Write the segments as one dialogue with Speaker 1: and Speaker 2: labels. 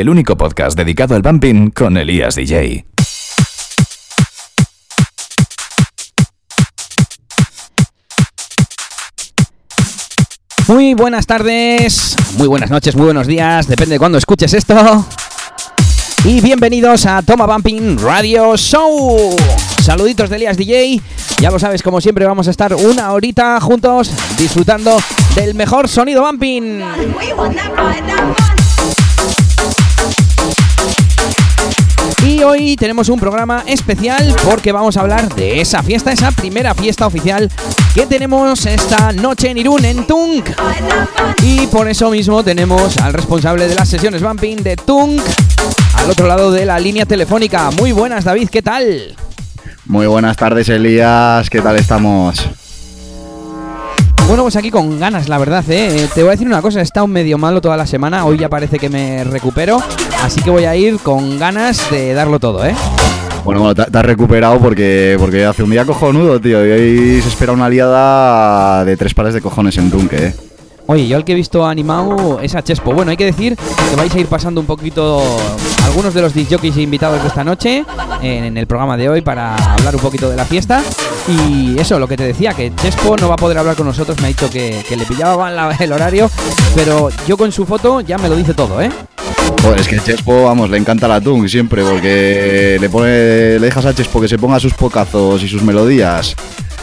Speaker 1: el único podcast dedicado al bumping con Elías DJ.
Speaker 2: Muy buenas tardes, muy buenas noches, muy buenos días, depende de cuándo escuches esto. Y bienvenidos a Toma Bumping Radio Show. Saluditos de Elías DJ. Ya lo sabes, como siempre vamos a estar una horita juntos disfrutando del mejor sonido bumping. Y hoy tenemos un programa especial porque vamos a hablar de esa fiesta, esa primera fiesta oficial que tenemos esta noche en Irún, en Tunk. Y por eso mismo tenemos al responsable de las sesiones Bumping de Tunk al otro lado de la línea telefónica. Muy buenas, David, ¿qué tal?
Speaker 3: Muy buenas tardes, Elías, ¿qué tal estamos?
Speaker 2: Bueno, pues aquí con ganas, la verdad, ¿eh? Te voy a decir una cosa, he estado medio malo toda la semana, hoy ya parece que me recupero, así que voy a ir con ganas de darlo todo, ¿eh?
Speaker 3: Bueno, bueno, te, has recuperado porque, porque hace un día cojonudo, tío, y hoy se espera una aliada de tres pares de cojones en Dunque, ¿eh?
Speaker 2: Oye, yo el que he visto animado es a Chespo. Bueno, hay que decir que vais a ir pasando un poquito algunos de los disjockeys invitados de esta noche en el programa de hoy para hablar un poquito de la fiesta. Y eso, lo que te decía, que Chespo no va a poder hablar con nosotros, me ha dicho que, le pillaba el horario, pero yo con su foto ya me lo dice todo, ¿eh?
Speaker 3: Pues es que Chespo, vamos, le encanta la Tung siempre, porque le pone, le dejas a Chespo que se ponga sus pocazos y sus melodías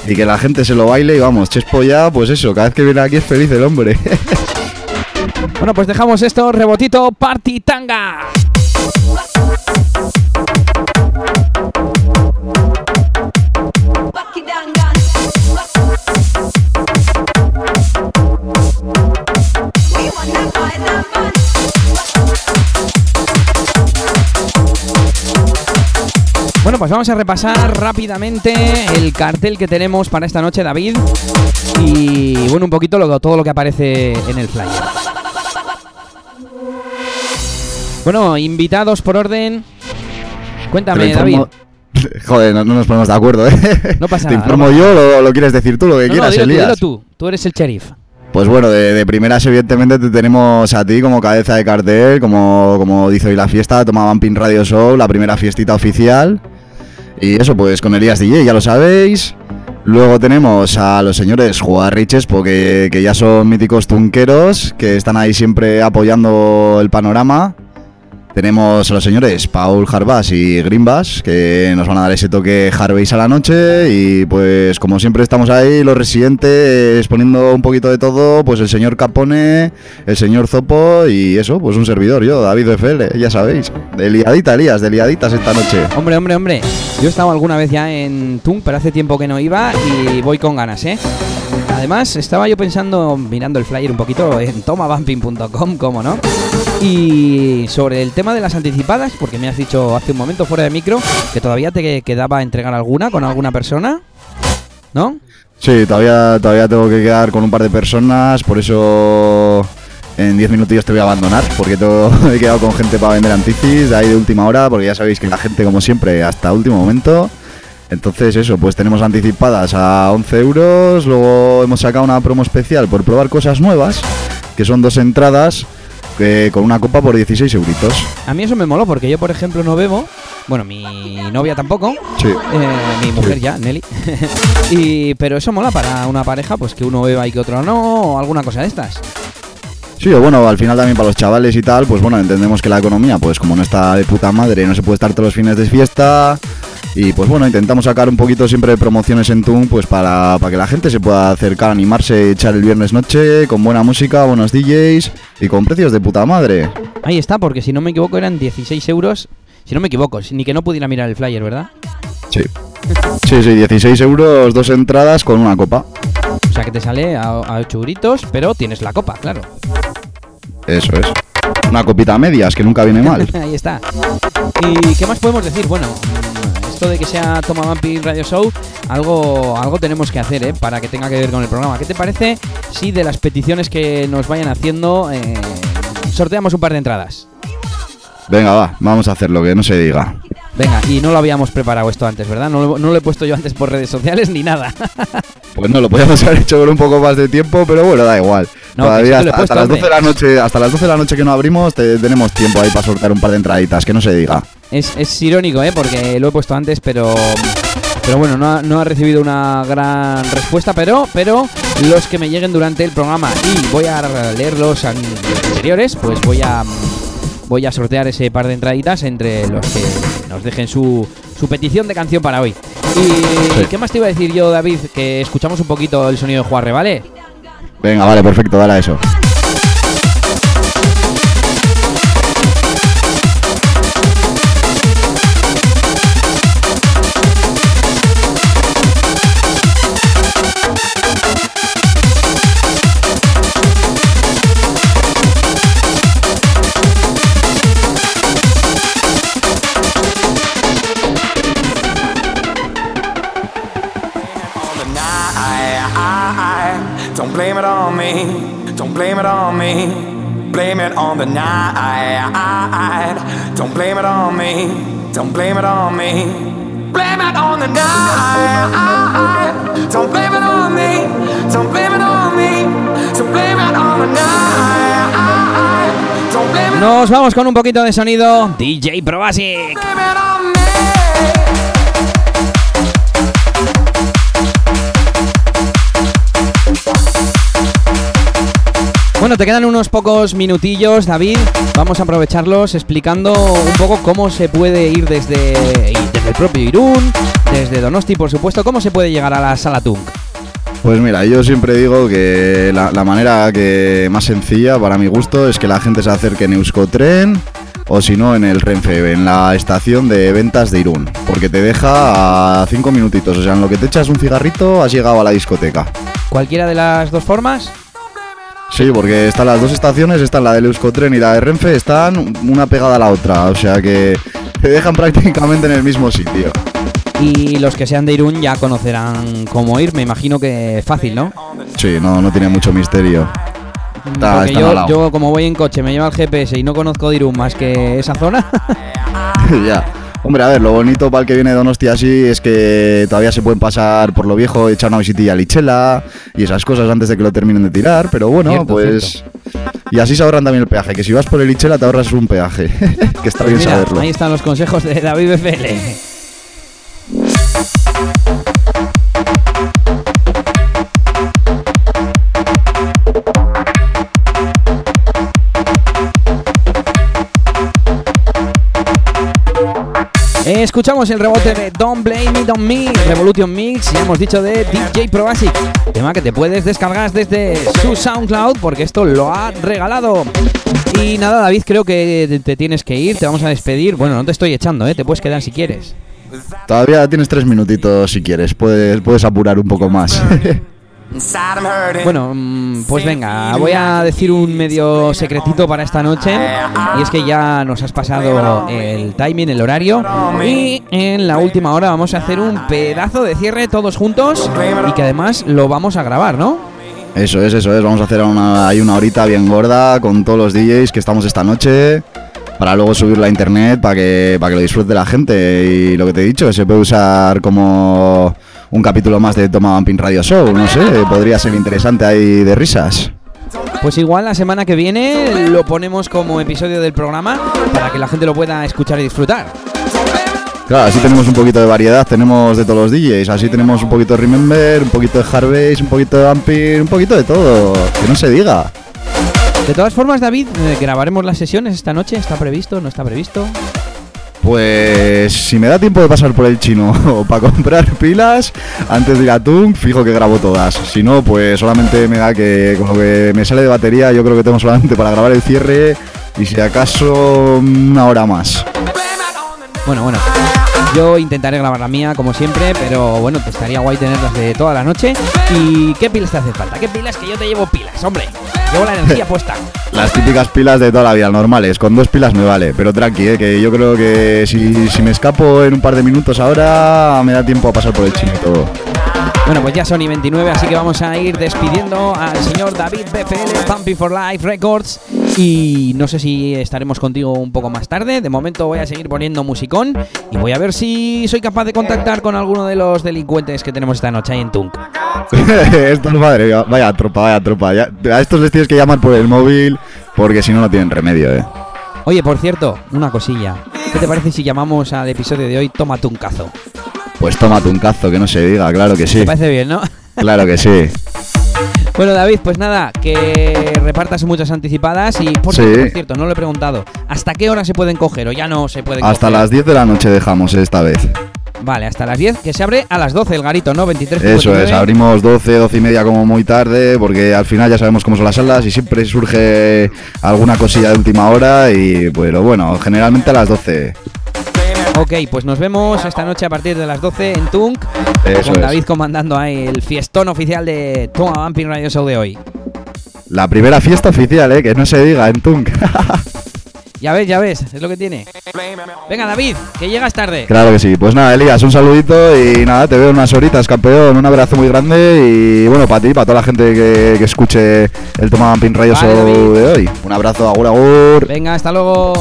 Speaker 3: y que la gente se lo baile y vamos, Chespo ya, pues eso, cada vez que viene aquí es feliz el hombre.
Speaker 2: bueno, pues dejamos esto, rebotito, party tanga. Bueno, pues vamos a repasar rápidamente el cartel que tenemos para esta noche, David. Y bueno, un poquito todo lo que aparece en el flyer. Bueno, invitados por orden. Cuéntame, David.
Speaker 3: Joder, no, nos ponemos de acuerdo, ¿eh?
Speaker 2: No pasa
Speaker 3: nada. ¿Te informo yo o lo, quieres decir tú, lo que quieras,
Speaker 2: no,
Speaker 3: Elías?
Speaker 2: Tú, tú, tú eres el sheriff.
Speaker 3: Pues bueno, de, primeras evidentemente te tenemos a ti como cabeza de cartel, como, como dice hoy la fiesta, toma Vampin Radio Show, la primera fiestita oficial. Y eso, pues con Elías DJ, ya lo sabéis. Luego tenemos a los señores Juarriches, porque que ya son míticos tunqueros, que están ahí siempre apoyando el panorama. Tenemos a los señores Paul Jarbas y Grimbas, que nos van a dar ese toque Harveys a la noche. Y pues como siempre estamos ahí, los residentes, poniendo un poquito de todo, pues el señor Capone, el señor Zopo y eso, pues un servidor, yo, David FL, ya sabéis. De liadita, Elías, de liaditas esta noche.
Speaker 2: Hombre, hombre, hombre. Yo he estado alguna vez ya en Tung, pero hace tiempo que no iba y voy con ganas, ¿eh? Además, estaba yo pensando, mirando el flyer un poquito en tomabumping.com, como no. Y sobre el tema de las anticipadas, porque me has dicho hace un momento fuera de micro que todavía te quedaba entregar alguna con alguna persona, ¿no?
Speaker 3: Sí, todavía, todavía tengo que quedar con un par de personas, por eso en 10 minutillos te voy a abandonar, porque todo, he quedado con gente para vender anticis ahí de última hora, porque ya sabéis que la gente, como siempre, hasta último momento. Entonces eso, pues tenemos anticipadas a 11 euros, luego hemos sacado una promo especial por probar cosas nuevas, que son dos entradas eh, con una copa por 16 euritos.
Speaker 2: A mí eso me moló porque yo, por ejemplo, no bebo. Bueno, mi novia tampoco.
Speaker 3: Sí.
Speaker 2: Eh, mi mujer ya, Nelly. y, pero eso mola para una pareja, pues que uno beba y que otro no, o alguna cosa de estas.
Speaker 3: Sí, o bueno, al final también para los chavales y tal, pues bueno, entendemos que la economía, pues como no está de puta madre, no se puede estar todos los fines de fiesta, y pues bueno, intentamos sacar un poquito siempre de promociones en Tune, pues para, para que la gente se pueda acercar, animarse, echar el viernes noche, con buena música, buenos DJs y con precios de puta madre.
Speaker 2: Ahí está, porque si no me equivoco eran 16 euros, si no me equivoco, ni que no pudiera mirar el flyer, ¿verdad?
Speaker 3: Sí. Sí, sí, 16 euros, dos entradas con una copa.
Speaker 2: O sea que te sale a, a 8 euritos, pero tienes la copa, claro.
Speaker 3: Eso es. Una copita a medias, que nunca viene mal.
Speaker 2: Ahí está. ¿Y qué más podemos decir? Bueno, de que sea Toma Vampi Radio Show, algo, algo tenemos que hacer ¿eh? para que tenga que ver con el programa. ¿Qué te parece si de las peticiones que nos vayan haciendo eh, sorteamos un par de entradas?
Speaker 3: Venga, va, vamos a hacerlo, que no se diga.
Speaker 2: Venga, y no lo habíamos preparado esto antes, ¿verdad? No, no lo he puesto yo antes por redes sociales ni nada.
Speaker 3: pues no, lo podíamos haber hecho con un poco más de tiempo, pero bueno, da igual.
Speaker 2: No,
Speaker 3: Todavía hasta,
Speaker 2: puesto,
Speaker 3: hasta las 12 de la noche, hasta las 12 de la noche que no abrimos, te- tenemos tiempo ahí para soltar un par de entraditas, que no se diga.
Speaker 2: Es, es irónico, ¿eh? Porque lo he puesto antes, pero. Pero bueno, no ha, no ha recibido una gran respuesta, pero, pero los que me lleguen durante el programa y voy a leer los an- los anteriores, pues voy a voy a sortear ese par de entraditas entre los que nos dejen su, su petición de canción para hoy. ¿Y
Speaker 3: Sí.
Speaker 2: qué más te iba a decir yo, David? Que escuchamos un poquito el sonido de Juarre, ¿vale?
Speaker 3: Venga, vale, perfecto, dale a eso.
Speaker 4: Don't blame it on me. Don't blame it on me. Blame it on the night. Don't blame it on me. Don't blame it on me. Blame it on the night. Don't blame it on me. Don't blame it on me. So blame it on the night. Don't blame it,
Speaker 2: Nos vamos con un poquito de sonido DJ Probasic.
Speaker 4: blame it on me.
Speaker 2: Bueno, te quedan unos pocos minutillos, David. Vamos a aprovecharlos explicando un poco cómo se puede ir desde, desde el propio Irún, desde Donosti, por supuesto, cómo se puede llegar a la sala Tunk.
Speaker 3: Pues mira, yo siempre digo que la, la manera que más sencilla para mi gusto es que la gente se acerque en Euskotren o si no en el Renfe, en la estación de ventas de Irún, porque te deja a cinco minutitos, o sea, en lo que te echas un cigarrito has llegado a la discoteca.
Speaker 2: Cualquiera de las dos formas.
Speaker 3: Sí, porque están las dos estaciones, están la del Euskotren y la de Renfe, están una pegada a la otra, o sea que te dejan prácticamente en el mismo sitio.
Speaker 2: Y los que sean de Irún ya conocerán cómo ir, me imagino que fácil, ¿no?
Speaker 3: Sí, no, no tiene mucho misterio. Está-
Speaker 2: Porque yo, como voy en coche, me lleva el GPS y no conozco de Irún más que esa zona.
Speaker 3: ya. Hombre, a ver, lo bonito para el que viene de Donosti así es que todavía se pueden pasar por lo viejo, echar una visitilla a Lichela y esas cosas antes de que lo terminen de tirar, pero bueno,
Speaker 2: Cierto,
Speaker 3: pues... Y así se ahorran también el peaje, que si vas por el Lichela te ahorras un peaje, que está bien
Speaker 2: Mira,
Speaker 3: saberlo.
Speaker 2: ahí están los consejos de David BFL. Escuchamos el rebote de Don't Blame It On Me, Revolution Mix, ya hemos dicho de DJ Probasic, tema que te puedes descargar desde su SoundCloud porque esto lo ha regalado. Y nada, David, creo que te- te tienes que ir, te vamos a despedir. Bueno, no te estoy echando, ¿eh? te puedes quedar si quieres.
Speaker 3: Todavía tienes tres minutitos si quieres, puedes, puedes apurar un poco más.
Speaker 2: Bueno, mm, pues venga, voy a decir un medio secretito para esta noche. Y es que ya nos has pasado el timing, el horario. Y en la última hora vamos a hacer un pedazo de cierre todos juntos. Y que además lo vamos a grabar, ¿no?
Speaker 3: Eso es, eso es, vamos a hacer una, ahí una horita bien gorda con todos los DJs que estamos esta noche. Para luego subirla a internet para que, para que lo disfrute la gente. Y lo que te he dicho, se puede usar como un capítulo más de Toma Vamping Radio Show. No sé, podría ser interesante ahí de risas.
Speaker 2: Pues igual la semana que viene lo ponemos como episodio del programa para que la gente lo pueda escuchar y disfrutar.
Speaker 3: Claro, así tenemos un poquito de variedad, tenemos de todos los DJs. Así tenemos un poquito de Remember, un poquito de Harvest, un poquito de Vamping, un poquito de todo. Que no se diga.
Speaker 2: De todas formas, David, eh, grabaremos las sesiones esta noche. ¿Está previsto? ¿No está previsto?
Speaker 3: Pues si me da tiempo de pasar por el chino para comprar pilas antes de ir a Tung, fijo que grabo todas. Si no, pues solamente me da que con lo que me sale de batería, yo creo que tengo solamente para grabar el cierre y si acaso una hora más.
Speaker 2: Bueno, bueno. Yo intentaré grabar la mía, como siempre, pero bueno, te estaría guay tenerlas de toda la noche. ¿Y qué pilas te hace falta? ¿Qué pilas que yo te llevo pilas, hombre? Llevo la energía puesta.
Speaker 3: Las típicas pilas de toda la vida, normales, con dos pilas me vale, pero tranqui, eh, que yo creo que si, si me escapo en un par de minutos ahora, me da tiempo a pasar por el chino y todo.
Speaker 2: Bueno, pues ya son y 29, así que vamos a ir despidiendo al señor David BFL, Pumping for Life Records. Y no sé si estaremos contigo un poco más tarde. De momento voy a seguir poniendo musicón y voy a ver si soy capaz de contactar con alguno de los delincuentes que tenemos esta noche ahí en Tunk.
Speaker 3: Esto es madre, vaya tropa, vaya tropa. Ya- a estos les tienes que llamar por el móvil porque si no, no tienen remedio, eh.
Speaker 2: Oye, por cierto, una cosilla. ¿Qué te parece si llamamos al episodio de hoy Toma Tuncazo?
Speaker 3: Pues tómate un cazo, que no se diga, claro que sí.
Speaker 2: ¿Te parece bien, no?
Speaker 3: Claro que sí.
Speaker 2: Bueno, David, pues nada, que repartas muchas anticipadas y por,
Speaker 3: Sí.
Speaker 2: por cierto, no lo he preguntado, ¿hasta qué hora se pueden coger o ya no se pueden
Speaker 3: Hasta
Speaker 2: coger?
Speaker 3: las 10 de la noche dejamos esta vez.
Speaker 2: Vale, hasta las 10, que se abre a las 12 el garito, ¿no? 23
Speaker 3: Eso es, abrimos 12, 12 y media como muy tarde, porque al final ya sabemos cómo son las salas y siempre surge alguna cosilla de última hora y lo bueno, generalmente a las 12.
Speaker 2: Ok, pues nos vemos esta noche a partir de las 12 en Tunk,
Speaker 3: Eso
Speaker 2: con
Speaker 3: es.
Speaker 2: David comandando ahí el fiestón oficial de Toma Bumping Radio Show de hoy.
Speaker 3: La primera fiesta oficial, eh, que no se diga en Tunk.
Speaker 2: Ya ves, ya ves, es lo que tiene. Venga, David, que llegas tarde.
Speaker 3: claro que sí. Pues nada, Elías, un saludito y nada, te veo en unas horitas, campeón. Un abrazo muy grande y bueno, para ti, para toda la gente que, que escuche el Toma Bumping Radio
Speaker 2: Vale,
Speaker 3: Show
Speaker 2: David.
Speaker 3: de hoy. Un abrazo, agur, agur.
Speaker 2: Venga, hasta luego.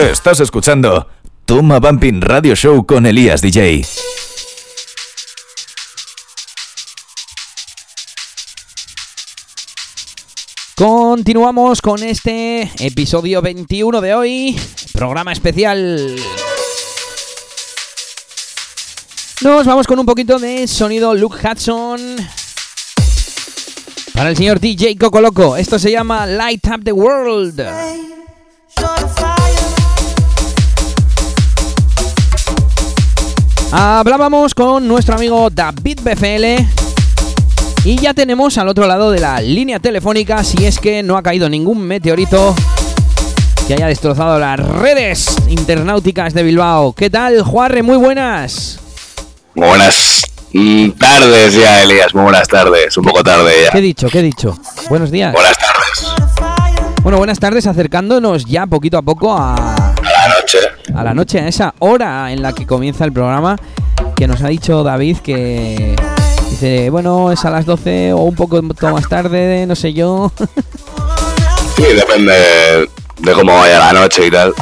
Speaker 1: Estás escuchando Toma Bumping Radio Show con Elías DJ.
Speaker 2: Continuamos con este episodio 21 de hoy, programa especial. Nos vamos con un poquito de sonido Luke Hudson. Para el señor DJ Coco Loco, esto se llama Light Up the World. Hablábamos con nuestro amigo David BFL y ya tenemos al otro lado de la línea telefónica, si es que no ha caído ningún meteorito que haya destrozado las redes internauticas de Bilbao. ¿Qué tal, Juarre? Muy buenas.
Speaker 5: Muy buenas tardes ya, Elías. Muy buenas tardes. Un poco tarde ya.
Speaker 2: ¿Qué he dicho? ¿Qué he dicho? Buenos días.
Speaker 5: Buenas tardes.
Speaker 2: Bueno, buenas tardes, acercándonos ya poquito a poco a,
Speaker 5: noche.
Speaker 2: a la noche, a esa hora en la que comienza el programa, que nos ha dicho David que dice, bueno, es a las 12 o un poco más tarde, no sé yo.
Speaker 5: Sí, depende de cómo vaya la noche y tal.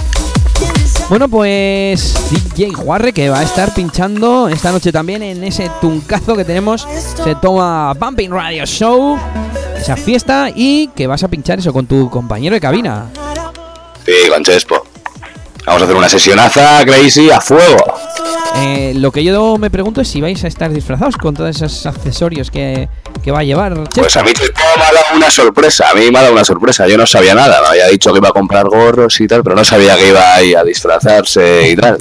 Speaker 2: Bueno, pues DJ Juarre que va a estar pinchando esta noche también en ese tuncazo que tenemos. Se toma Bumping Radio Show, esa fiesta y que vas a pinchar eso con tu compañero de cabina.
Speaker 5: Sí, con Chespo. Vamos a hacer una sesionaza crazy a fuego.
Speaker 2: Eh, lo que yo me pregunto es si vais a estar disfrazados con todos esos accesorios que, que va a llevar.
Speaker 5: Pues a mí me ha dado una sorpresa. A mí me ha dado una sorpresa. Yo no sabía nada. Me había dicho que iba a comprar gorros y tal, pero no sabía que iba ahí a disfrazarse y tal.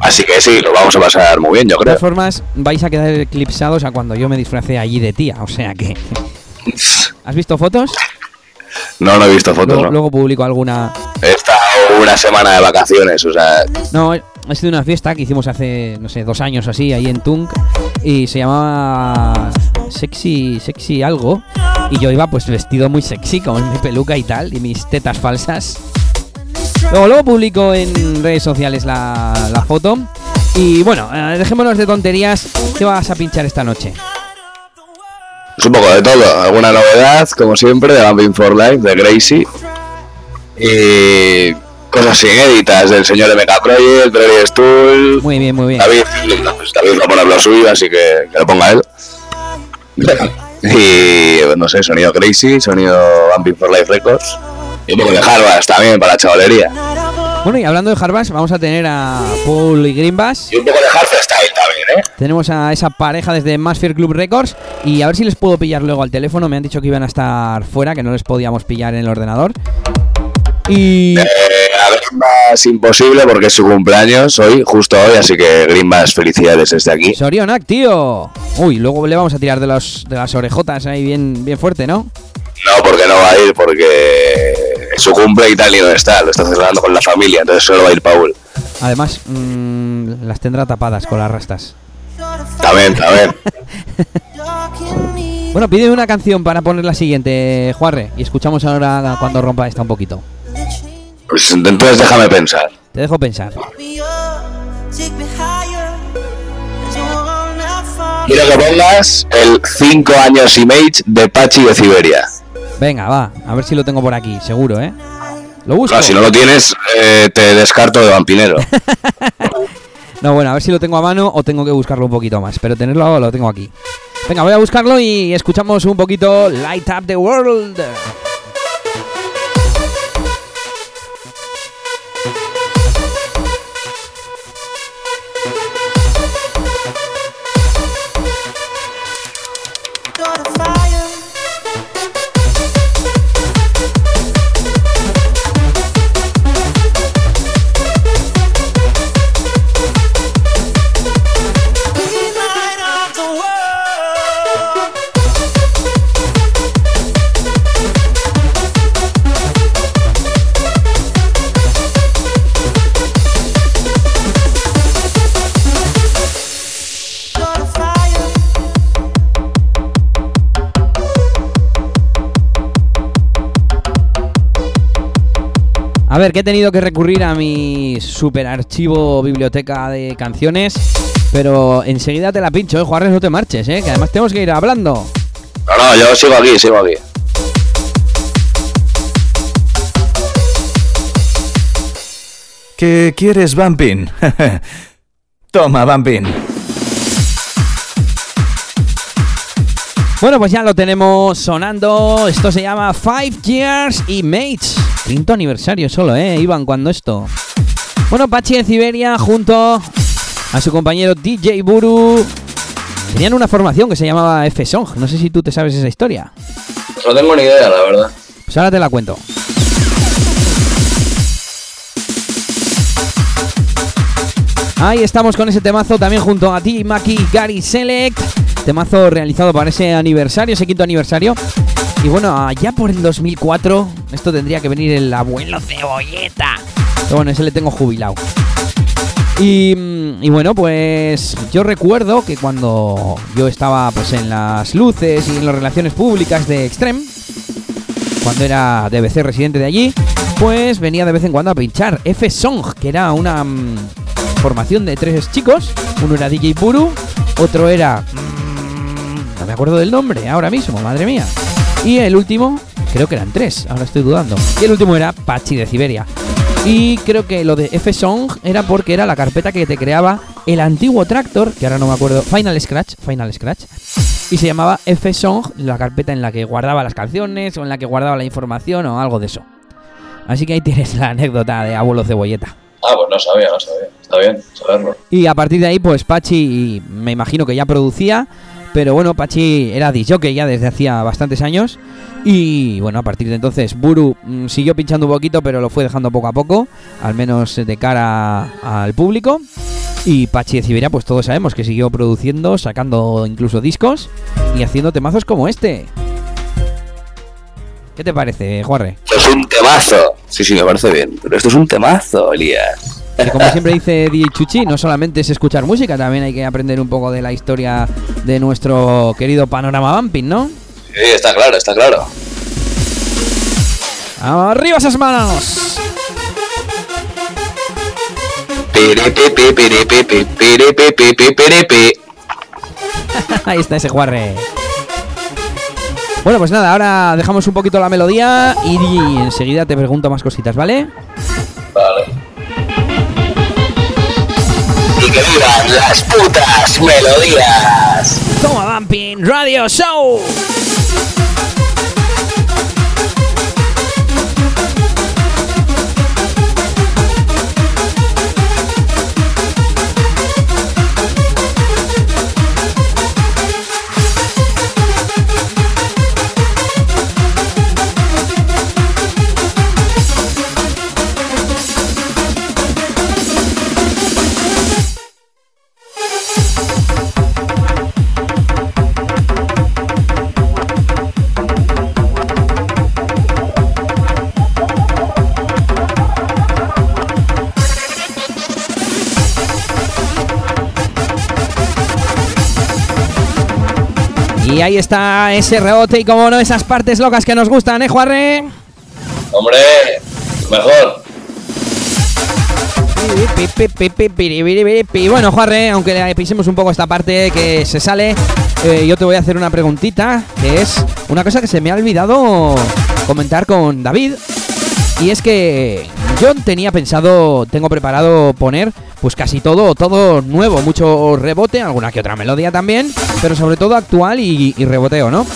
Speaker 5: Así que sí, lo vamos a pasar muy bien, yo
Speaker 2: de
Speaker 5: creo.
Speaker 2: todas formas, vais a quedar eclipsados a cuando yo me disfracé allí de tía. O sea que. ¿Has visto fotos?
Speaker 5: No, no he visto fotos,
Speaker 2: Luego,
Speaker 5: ¿no?
Speaker 2: luego publico alguna,
Speaker 5: estado una semana de vacaciones, o sea,
Speaker 2: No, ha sido una fiesta que hicimos hace, no sé, dos años así, ahí en Tunk. Y se llamaba Sexy, Sexy algo. Y yo iba pues vestido muy sexy, con mi peluca y tal, y mis tetas falsas. Luego, luego publico en redes sociales la, la foto. Y bueno, eh, dejémonos de tonterías. ¿Qué vas a pinchar esta noche?
Speaker 5: Es un poco de todo, alguna novedad, como siempre, de Bumping for Life, de Gracie. Y cosas inéditas del señor MK Project, Prairie Stool.
Speaker 2: Muy bien, muy bien.
Speaker 5: David, pues David va a poner lo suyo, así que que lo ponga él. Y no sé, sonido Gracie, sonido Bumping for Life Records. Y un poco de Harvard también para la chavalería.
Speaker 2: Bueno, y hablando de Harbass, vamos a tener a Paul y Greenbass.
Speaker 5: Y un poco de Hardstyle también, ¿eh?
Speaker 2: Tenemos a esa pareja desde Masfear Club Records y a ver si les puedo pillar luego al teléfono. Me han dicho que iban a estar fuera, que no les podíamos pillar en el ordenador. Y
Speaker 5: Eh, a Greenbass imposible porque es su cumpleaños hoy, justo hoy, así que Greenbass felicidades desde aquí.
Speaker 2: Sorionak, tío. Uy, luego le vamos a tirar de, los, de las orejotas ahí bien, bien fuerte, ¿no?
Speaker 5: No, porque no va a ir, porque es su cumple y tal y no está, lo está celebrando con la familia, entonces solo va a ir Paul.
Speaker 2: Además, mm, las tendrá tapadas con las rastas.
Speaker 5: También, también.
Speaker 2: Bueno, pídeme una canción para poner la siguiente, Juarre. Y escuchamos ahora cuando rompa esta un poquito.
Speaker 5: Pues entonces déjame pensar.
Speaker 2: Te dejo pensar.
Speaker 5: Quiero que pongas el 5 años image de Pachi de Siberia.
Speaker 2: Venga, va. A ver si lo tengo por aquí, seguro, ¿eh? Lo busco.
Speaker 5: Si no lo tienes, eh, te descarto de vampinero.
Speaker 2: No, bueno, a ver si lo tengo a mano o tengo que buscarlo un poquito más. Pero tenerlo lo tengo aquí. Venga, voy a buscarlo y escuchamos un poquito Light Up the World. A ver, que he tenido que recurrir a mi super archivo biblioteca de canciones. Pero enseguida te la pincho, eh, Juárez, no te marches, eh, que además tenemos que ir hablando.
Speaker 5: No, no, yo sigo aquí, sigo aquí.
Speaker 1: ¿Qué quieres, Bumpin? Toma, Bumpin.
Speaker 2: Bueno, pues ya lo tenemos sonando. Esto se llama Five Years y Mates. Quinto aniversario solo, ¿eh? Iban cuando esto. Bueno, Pachi de Siberia junto a su compañero DJ Buru tenían una formación que se llamaba F-Song. No sé si tú te sabes esa historia.
Speaker 5: No tengo ni idea, la verdad.
Speaker 2: Pues ahora te la cuento. Ahí estamos con ese temazo también junto a ti, Maki Gary Select. Temazo realizado para ese aniversario, ese quinto aniversario. Y bueno, allá por el 2004, esto tendría que venir el abuelo cebolleta. Pero bueno, ese le tengo jubilado. Y, mm, y bueno, pues yo recuerdo que cuando yo estaba pues en las luces y en las relaciones públicas de Extreme, cuando era DBC residente de allí, pues venía de vez en cuando a pinchar F Song, que era una mm, formación de tres chicos. Uno era DJ Buru, otro era. mm, no me acuerdo del nombre ahora mismo, madre mía. Y el último, creo que eran tres, ahora estoy dudando. Y el último era Pachi de Siberia. Y creo que lo de F Song era porque era la carpeta que te creaba el antiguo Tractor, que ahora no me acuerdo, Final Scratch, Final Scratch. Y se llamaba F Song, la carpeta en la que guardaba las canciones o en la que guardaba la información o algo de eso. Así que ahí tienes la anécdota de abuelo cebolleta.
Speaker 5: Ah, pues no sabía, no sabía. Está bien saberlo.
Speaker 2: Y a partir de ahí, pues Pachi, me imagino que ya producía, pero bueno, Pachi era disjockey ya desde hacía bastantes años. Y bueno, a partir de entonces, Buru mm, siguió pinchando un poquito, pero lo fue dejando poco a poco, al menos de cara al público. Y Pachi de Siberia, pues todos sabemos que siguió produciendo, sacando incluso discos y haciendo temazos como este. ¿Qué te parece, Juarre?
Speaker 5: Esto es un temazo. Sí, sí, me parece bien. Pero esto es un temazo, Elías.
Speaker 2: Que como siempre dice DJ Chuchi, no solamente es escuchar música, también hay que aprender un poco de la historia de nuestro querido panorama bumping, ¿no?
Speaker 5: Sí, está claro, está claro.
Speaker 2: ¡Arriba esas manos! Ahí está ese juarre. Bueno, pues nada, ahora dejamos un poquito la melodía y enseguida te pregunto más cositas, ¿vale?
Speaker 5: Vale. Que vivan las putas melodías.
Speaker 2: Toma Bumping Radio Show. Ahí está ese rebote y como no, esas partes locas que nos gustan, ¿eh, Juarre?
Speaker 5: Hombre, mejor.
Speaker 2: Y bueno, Juarre, aunque le pisemos un poco esta parte que se sale, eh, yo te voy a hacer una preguntita, que es una cosa que se me ha olvidado comentar con David. Y es que yo tenía pensado, tengo preparado poner pues casi todo, todo nuevo, mucho rebote, alguna que otra melodía también, pero sobre todo actual y, y reboteo, ¿no?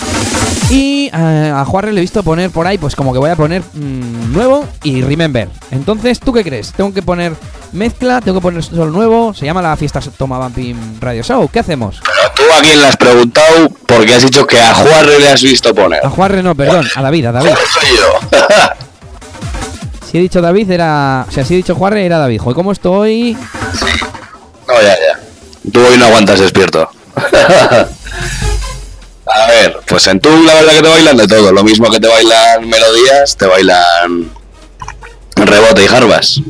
Speaker 2: Y eh, a Juarre le he visto poner por ahí, pues como que voy a poner mm, nuevo y remember. Entonces, ¿tú qué crees? ¿Tengo que poner mezcla? ¿Tengo que poner solo nuevo? Se llama la fiesta Toma Bumping Radio Show. ¿Qué hacemos?
Speaker 5: Pero tú a quién le has preguntado porque has dicho que a Juarre le has visto poner.
Speaker 2: A Juarre no, perdón, a David, a David. Si he dicho David era... O sea, si he dicho Juarre era David. Joder, ¿cómo estoy?
Speaker 5: No, ya, ya. Tú hoy no aguantas despierto. A ver, pues en tú la verdad que te bailan de todo. Lo mismo que te bailan melodías, te bailan rebote y jarbas.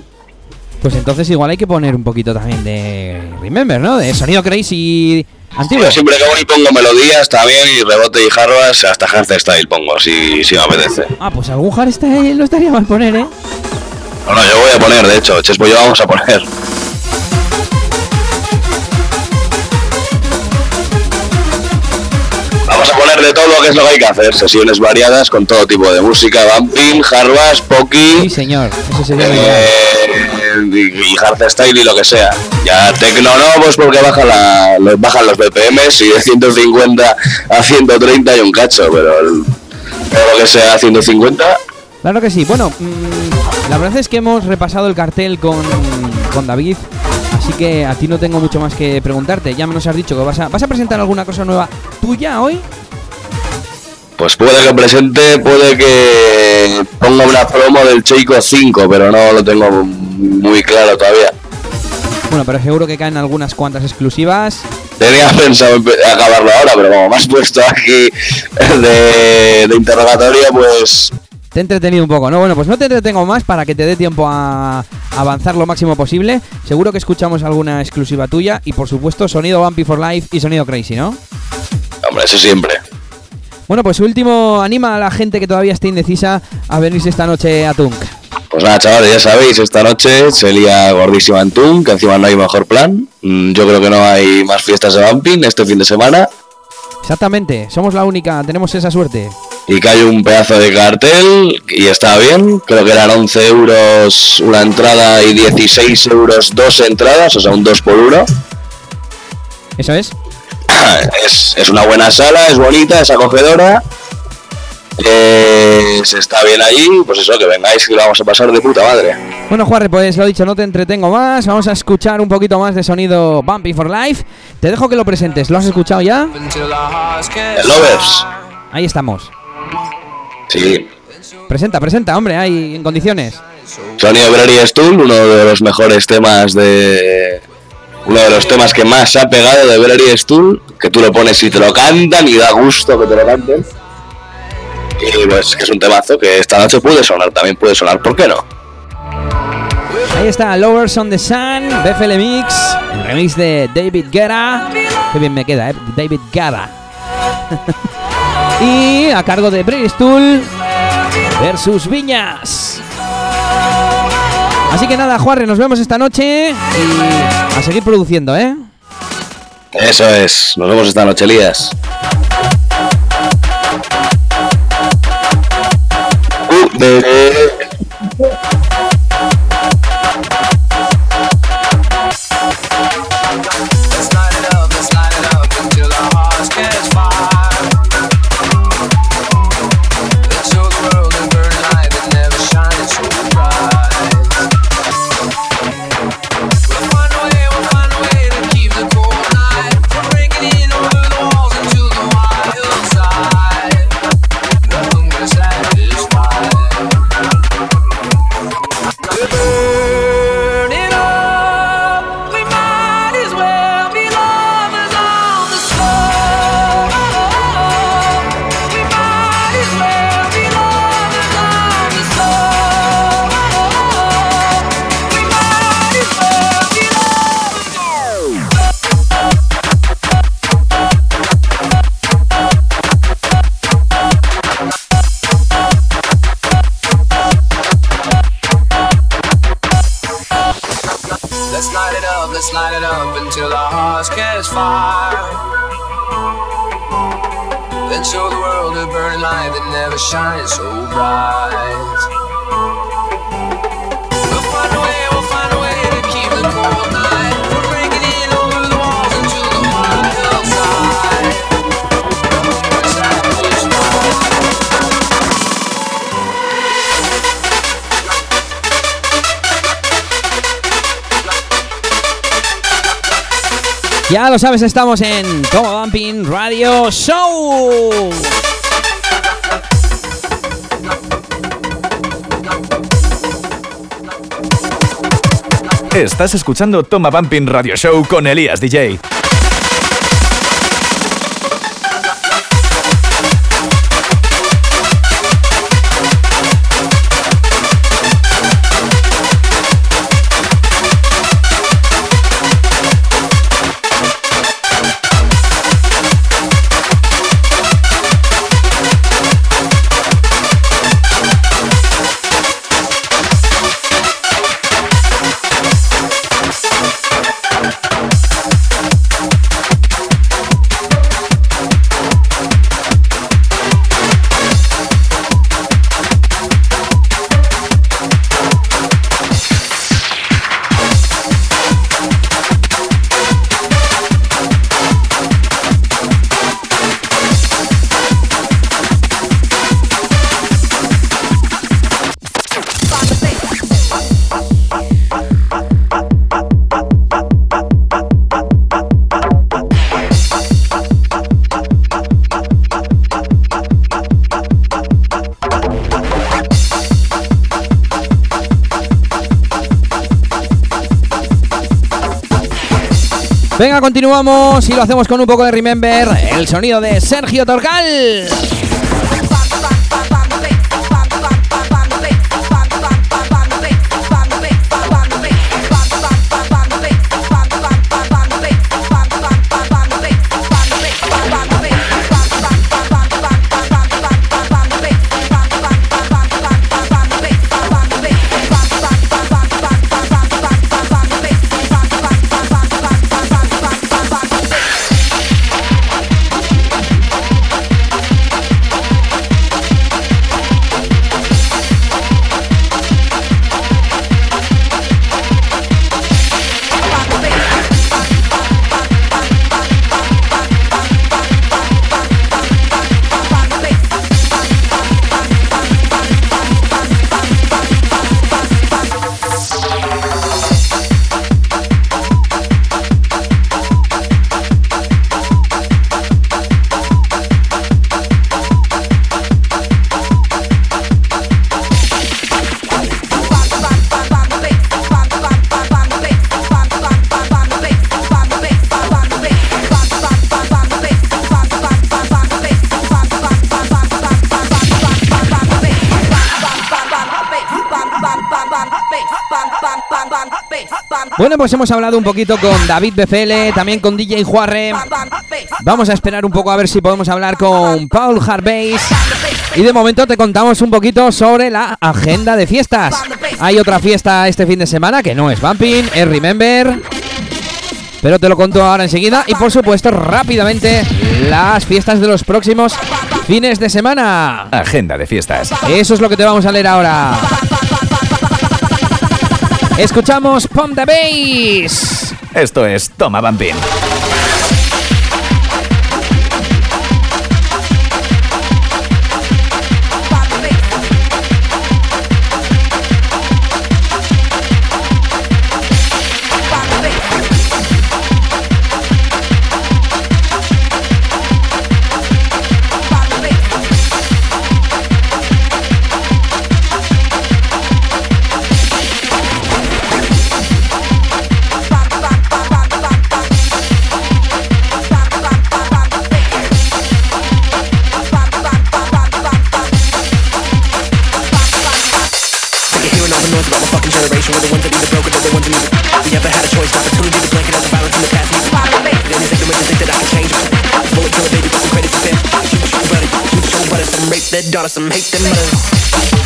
Speaker 2: Pues entonces igual hay que poner un poquito también de Remember, ¿no? De sonido crazy antiguo.
Speaker 5: Yo siempre que voy pongo melodías también y rebote y jarbas, hasta hardstyle pongo, si, si me apetece.
Speaker 2: Ah, pues algún hardstyle no estaría mal poner, ¿eh?
Speaker 5: No, no, yo voy a poner, de hecho, Chespo yo vamos a poner. Vamos a poner de todo lo que es lo que hay que hacer, sesiones variadas con todo tipo de música, bumping, jarbas,
Speaker 2: Sí,
Speaker 5: poki,
Speaker 2: señor. Eso sería lo
Speaker 5: eh, y, y hardstyle y lo que sea. Ya tecno no, pues porque baja la, los, bajan los BPMs y de 150 a 130 y un cacho, pero lo que sea 150
Speaker 2: Claro que sí. Bueno, mm, la verdad es que hemos repasado el cartel con, con David. Así que a ti no tengo mucho más que preguntarte. Ya me nos has dicho que vas a, vas a presentar alguna cosa nueva tuya hoy.
Speaker 5: Pues puede que presente, puede que ponga una promo del Cheiko 5, pero no lo tengo muy claro todavía.
Speaker 2: Bueno, pero seguro que caen algunas cuantas exclusivas.
Speaker 5: Tenía pensado acabarlo ahora, pero como me has puesto aquí de, de interrogatorio, pues
Speaker 2: Te he entretenido un poco, ¿no? Bueno, pues no te entretengo más para que te dé tiempo a avanzar lo máximo posible. Seguro que escuchamos alguna exclusiva tuya y por supuesto sonido Bumpy for Life y sonido Crazy, ¿no?
Speaker 5: hombre, eso siempre.
Speaker 2: Bueno, pues último, anima a la gente que todavía esté indecisa a venirse esta noche a Tunk.
Speaker 5: Pues nada, chavales, ya sabéis, esta noche se lía gordísima en Tun, que encima no hay mejor plan. Mm, Yo creo que no hay más fiestas de Bumping este fin de semana.
Speaker 2: Exactamente, somos la única, tenemos esa suerte.
Speaker 5: Y que hay un pedazo de cartel y está bien. Creo que eran 11 euros una entrada y 16 euros dos entradas, o sea, un 2 por 1.
Speaker 2: ¿Eso es?
Speaker 5: Es, es una buena sala, es bonita, es acogedora. Eh, se está bien allí, pues eso, que vengáis que lo vamos a pasar de puta madre.
Speaker 2: Bueno, Juarre, pues lo dicho, no te entretengo más. Vamos a escuchar un poquito más de sonido Bumpy for Life. Te dejo que lo presentes. ¿Lo has escuchado ya?
Speaker 5: El Lovers,
Speaker 2: Ahí estamos.
Speaker 5: sí.
Speaker 2: Presenta, presenta, hombre, ahí en condiciones.
Speaker 5: Sonido Brady Stool, uno de los mejores temas de. Uno de los temas que más ha pegado de Brady Stool, que tú lo pones y te lo cantan y da gusto que te lo canten. Y pues que es un temazo que esta noche puede sonar, también puede sonar, ¿por qué no?
Speaker 2: Ahí está Lowers on the Sun, BFL Mix, remix de David Guerra. Qué bien me queda, ¿eh? David Guerra. y a cargo de Bristol versus Viñas. Así que nada, Juarre, nos vemos esta noche y a seguir produciendo, ¿eh?
Speaker 5: Eso es, nos vemos esta noche, Elías. Uh, de-
Speaker 2: Ya lo sabes, estamos en Toma Bumping Radio Show.
Speaker 1: Estás escuchando Toma Bumping Radio Show con Elías DJ.
Speaker 2: Continuamos y lo hacemos con un poco de Remember, el sonido de Sergio Torcal. Pues hemos hablado un poquito con David BFL, también con DJ Juarre. Vamos a esperar un poco a ver si podemos hablar con Paul Harveys. Y de momento te contamos un poquito sobre la agenda de fiestas. Hay otra fiesta este fin de semana que no es Bumping, es Remember. Pero te lo conto ahora enseguida. Y por supuesto, rápidamente, las fiestas de los próximos fines de semana.
Speaker 1: Agenda de fiestas.
Speaker 2: Eso es lo que te vamos a leer ahora. Escuchamos Pump the Bass.
Speaker 1: Esto es Toma Bumping.
Speaker 6: that daughter some hate them mothers.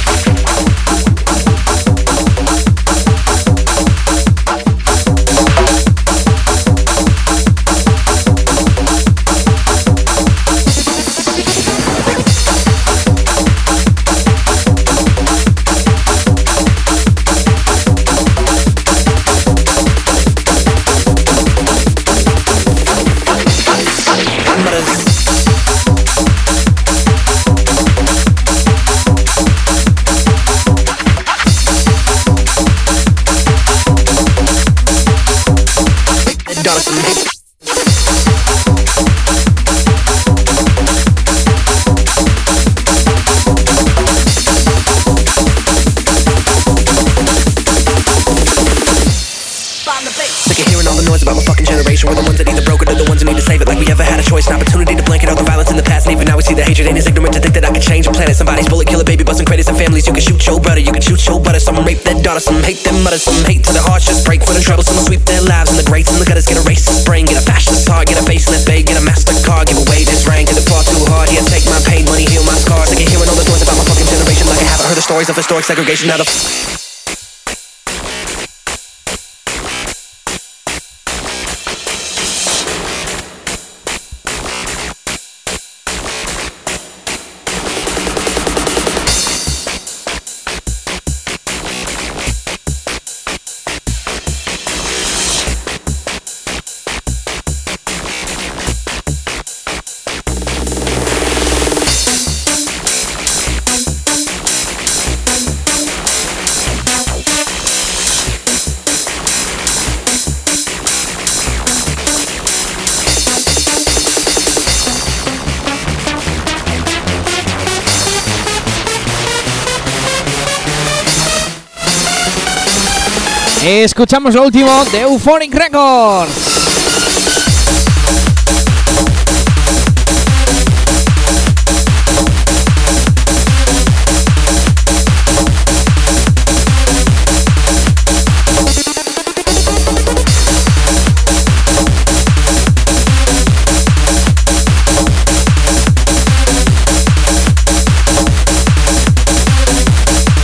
Speaker 6: Some hate them mother, some hate to the hearts. Just break for the trouble. Some sweep their lives in the grates and the gutters. Get a racist brain, get a fascist heart, get a faceless babe, get a mastercard. Give away this rank, get it far too hard. Yeah, take my pain, money, heal my scars. Sick of hearing all the noise about my fucking generation. Like I haven't heard the stories of historic segregation. Now the
Speaker 2: Escuchamos lo último de Euphoric Records.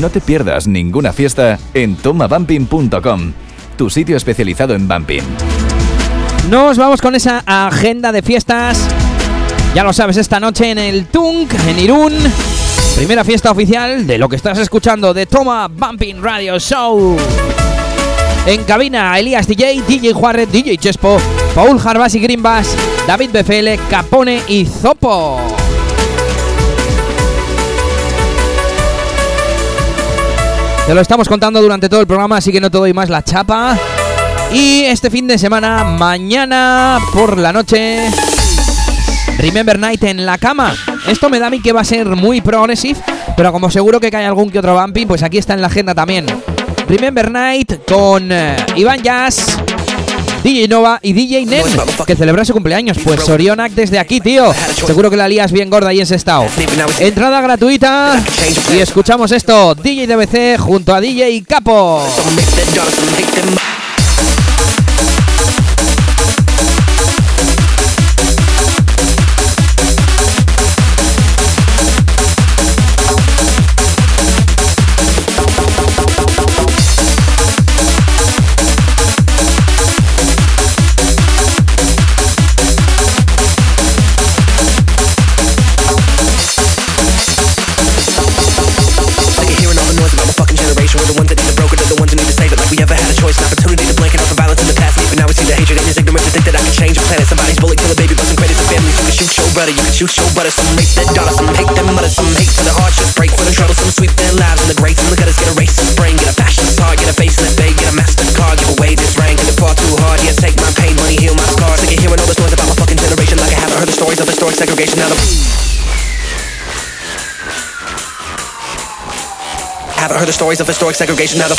Speaker 1: No te pierdas ninguna fiesta en tomabumping.com, tu sitio especializado en bumping.
Speaker 2: Nos vamos con esa agenda de fiestas. Ya lo sabes, esta noche en el Tunk, en Irún. Primera fiesta oficial de lo que estás escuchando de Toma Bumping Radio Show. En cabina, Elías DJ, DJ Juárez, DJ Chespo, Paul Jarbas y Greenbass, David BFL, Capone y Zopo. Te lo estamos contando durante todo el programa, así que no te doy más la chapa. Y este fin de semana, mañana por la noche, Remember Night en la cama. Esto me da a mí que va a ser muy progressive, pero como seguro que cae algún que otro bumping, pues aquí está en la agenda también. Remember Night con eh, Iván Jazz, DJ Nova y DJ Nen, que celebra su cumpleaños. Pues Sorionak desde aquí, tío. Seguro que la lías bien gorda ahí en ese estado. Entrada gratuita y escuchamos esto. DJ DBC junto a DJ Capo.
Speaker 6: Planet. Somebody's bullet, kill a baby, busting credits to families. You can shoot your brother, you can shoot your brother. Some rape their daughter, some hate them mother, some hate to the heart. Just break for the trouble, some sweep their lives in the grates. And at us get a racist brain, get a fascist heart, get a face in that bag, get a mastercard, give away this rank. Get it far too hard, yeah, take my pain, money, heal my scars. Sick of hearing all this noise about my fucking generation. Like I haven't heard the stories of historic segregation. Now the Haven't heard the stories of historic segregation. Now the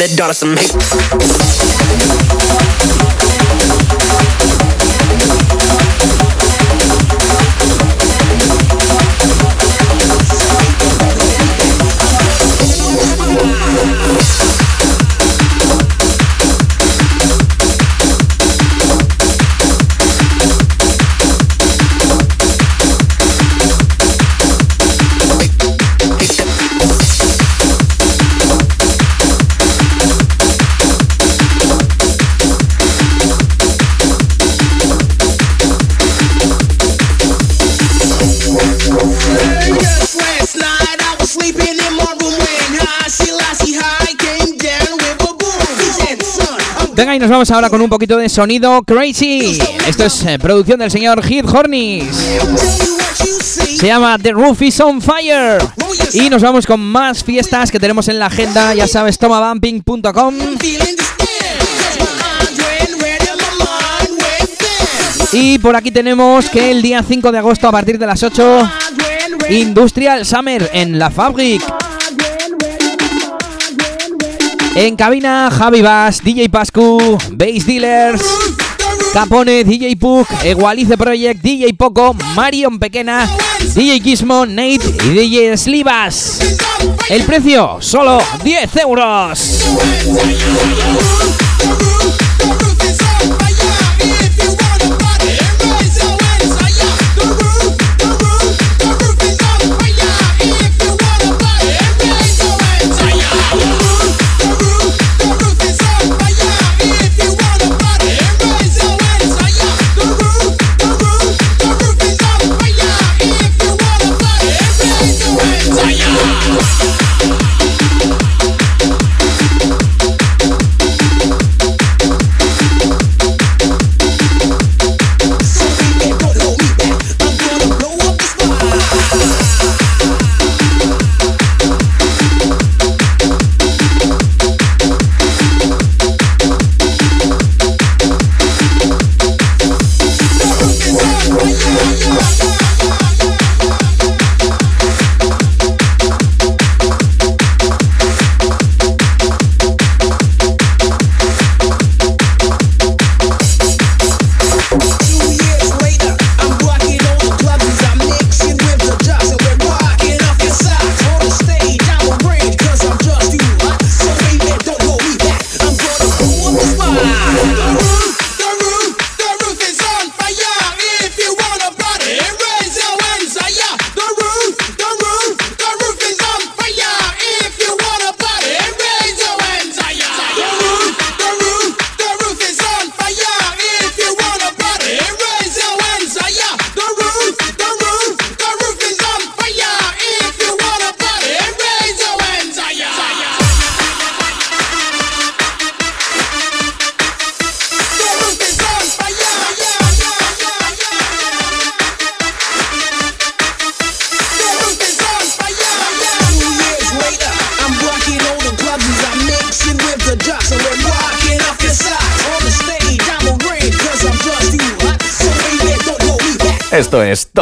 Speaker 6: that daughter some hate.
Speaker 4: Y nos vamos ahora con un poquito de sonido crazy. Esto es eh, producción del señor Heath Hornis. Se llama The Roof is on Fire. Y nos vamos con más fiestas que tenemos en la agenda. Ya sabes, tomabumping.com. Y por aquí tenemos que el día 5 de agosto a partir de las 8, Industrial Summer en La Fabric. En cabina, Javi Bass, DJ Pascu, Bass Dealers, Capone, DJ Puck, Egualice Project, DJ Poco, Marion Pequena, DJ Gizmo, Nate y DJ Slivas. El precio, solo 10 euros.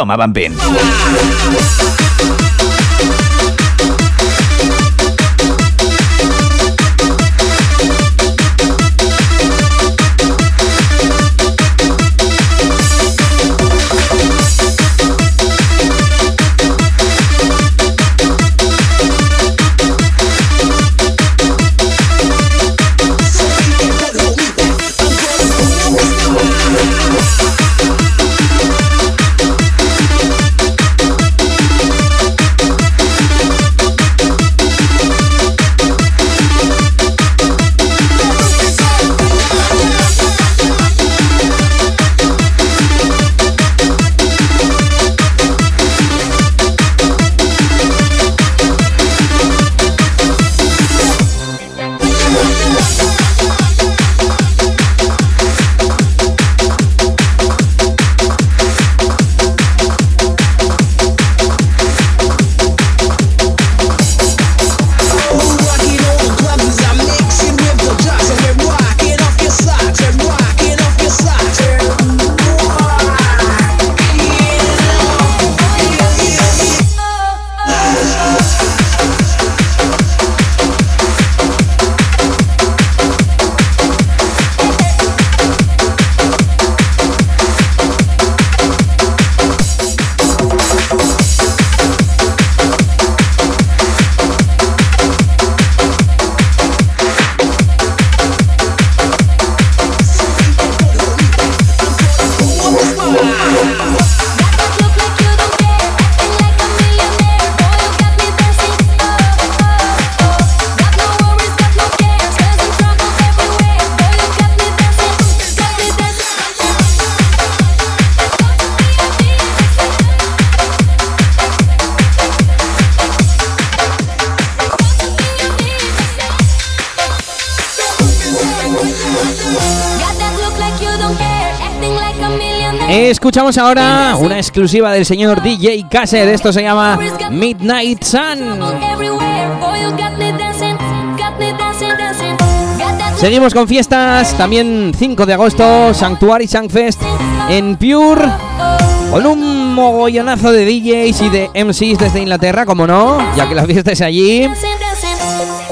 Speaker 1: m'amaven ben.
Speaker 2: Escuchamos ahora una exclusiva del señor DJ Caser. Esto se llama Midnight Sun. Seguimos con fiestas. También 5 de agosto, Sanctuary Sangfest en Pure. Con un mogollonazo de DJs y de MCs desde Inglaterra, como no, ya que la fiesta es allí.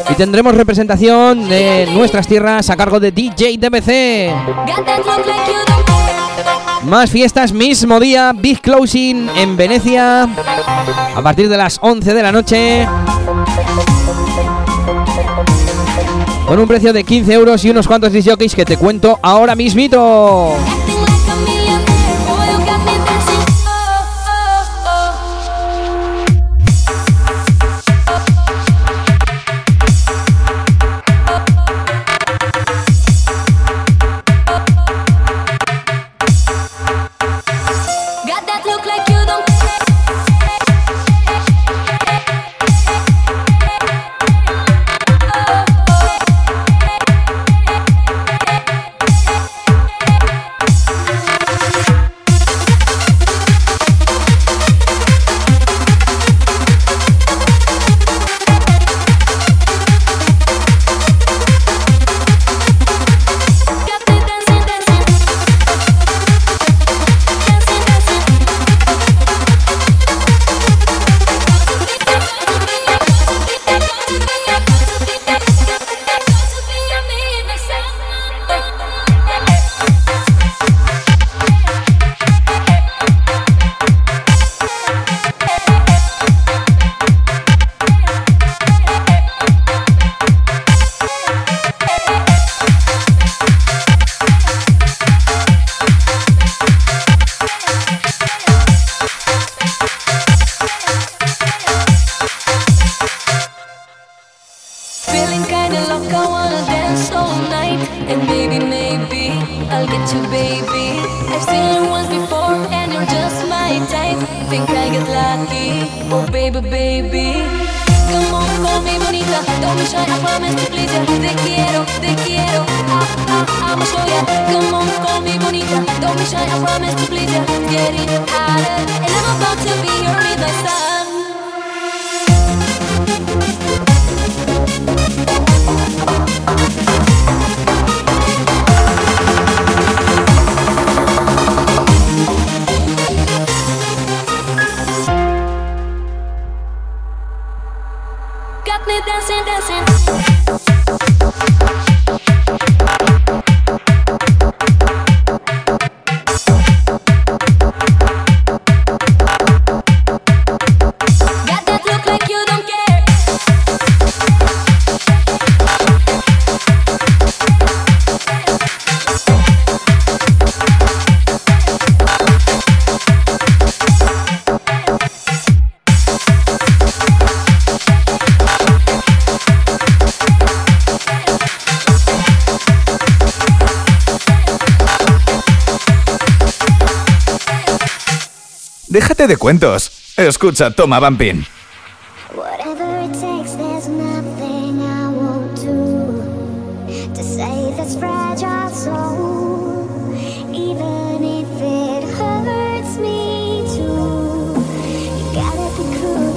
Speaker 2: Y tendremos representación de nuestras tierras a cargo de DJ DBC. Más fiestas, mismo día, Big Closing en Venecia a partir de las 11 de la noche. Con un precio de 15 euros y unos cuantos disjockeys que te cuento ahora mismito.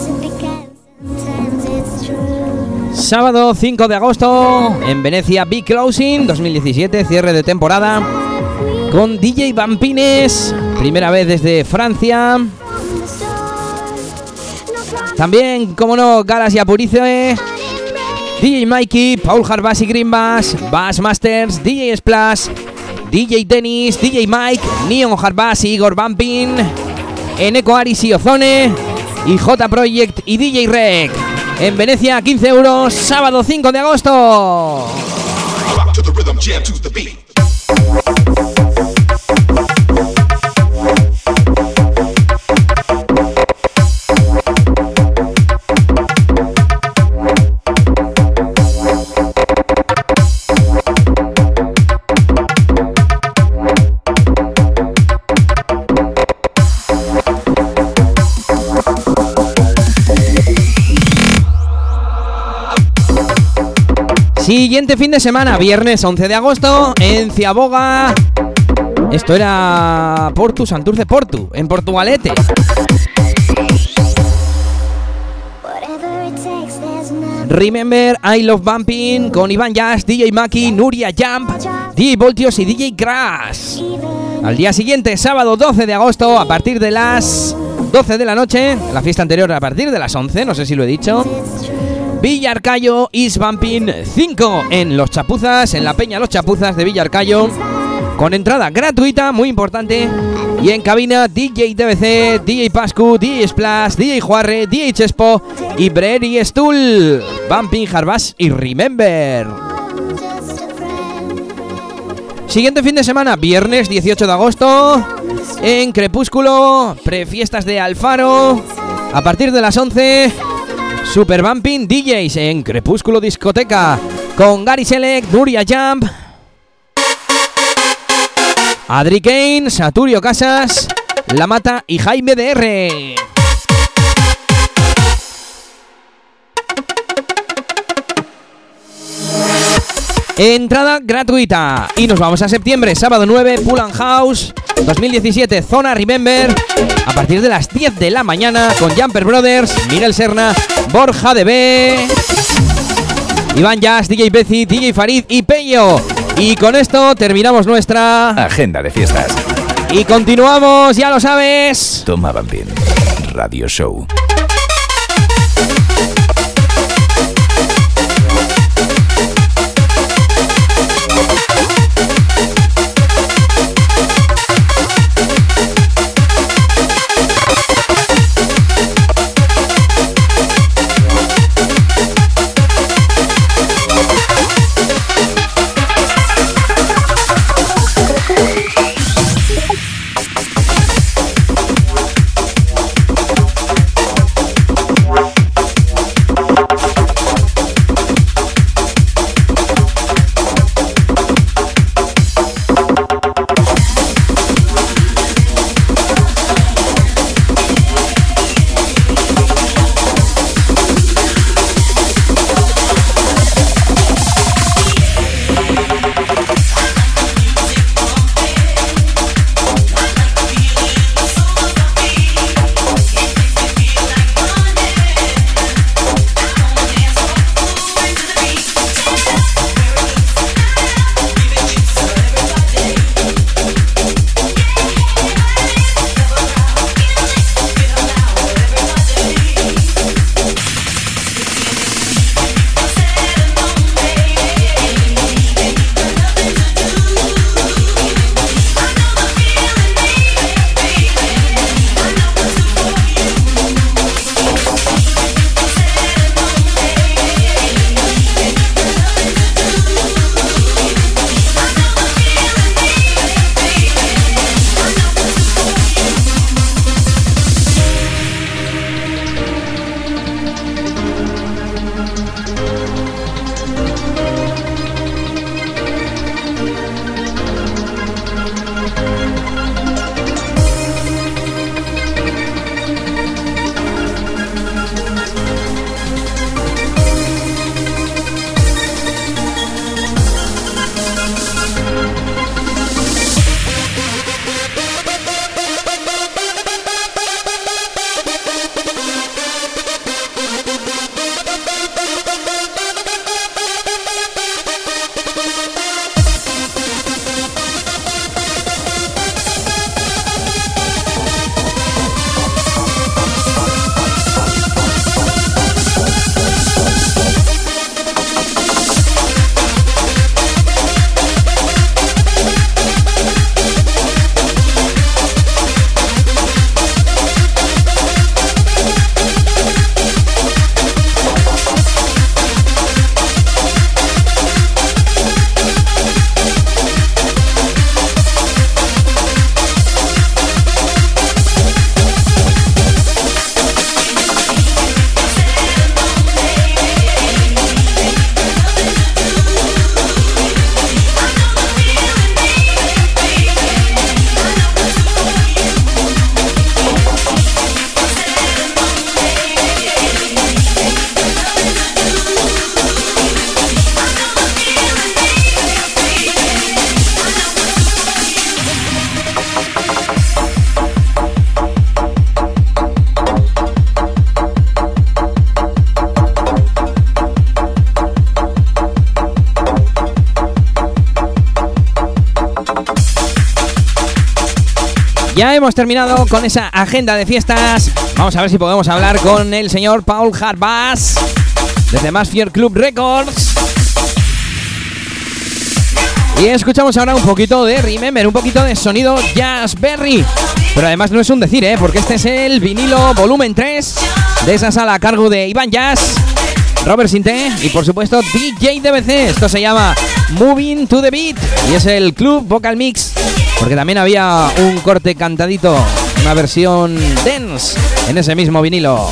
Speaker 7: To be
Speaker 8: kind, sometimes it's true.
Speaker 2: Sábado 5 de agosto en Venecia Big Closing 2017, cierre de temporada con DJ Vampines, primera vez desde Francia. También, como no, Galas y Apurice, DJ Mikey, Paul Harbas y Green Bass, Bass Masters, DJ Splash, DJ Dennis, DJ Mike, Neon Harbas y Igor Vampin, Eneco Aris y Ozone, y J Project y DJ Rec. En Venecia, 15 euros, sábado 5 de agosto. Siguiente fin de semana, viernes 11 de agosto, en Ciaboga. Esto era Portu, Santurce Portu, en Portugalete. Remember I Love Bumping con Iván Jazz, DJ Maki, Nuria Jump, DJ Voltios y DJ Crash. Al día siguiente, sábado 12 de agosto, a partir de las 12 de la noche, la fiesta anterior a partir de las 11, no sé si lo he dicho. Villarcayo is Bumping 5 en Los Chapuzas, en la Peña Los Chapuzas de Villarcayo, con entrada gratuita, muy importante. Y en cabina DJ TBC, DJ Pascu, DJ Splash, DJ Juarre, DJ Chespo y Brady Stool. Bumping, Harbass y Remember. Siguiente fin de semana, viernes 18 de agosto, en Crepúsculo, prefiestas de Alfaro, a partir de las 11, Super Bumping DJs en Crepúsculo Discoteca, con Gary Select, Nuria Jump, Adri Kane, Saturio Casas, La Mata y Jaime DR. Entrada gratuita. Y nos vamos a septiembre, sábado 9, Pull House 2017, Zona Remember. A partir de las 10 de la mañana con Jumper Brothers, Miguel Serna, Borja DB, Iván Jazz, DJ Bezi, DJ Farid y Peyo. Y con esto terminamos nuestra.
Speaker 1: Agenda de fiestas.
Speaker 2: Y continuamos, ya lo sabes.
Speaker 1: Toma Bambín. Radio Show.
Speaker 9: Ya hemos terminado con esa agenda de fiestas. Vamos a ver si podemos hablar con el señor Paul Harbas desde Masfier Club Records. Y escuchamos ahora un poquito de Remember, un poquito de sonido Jazz Berry. Pero además no es un decir, ¿eh? porque este es el vinilo volumen 3 de esa sala a cargo de Iván Jazz, Robert Sinté y por supuesto DJ DBC. Esto se llama Moving to the Beat y es el Club Vocal Mix porque también había un corte cantadito, una versión dance en ese mismo vinilo.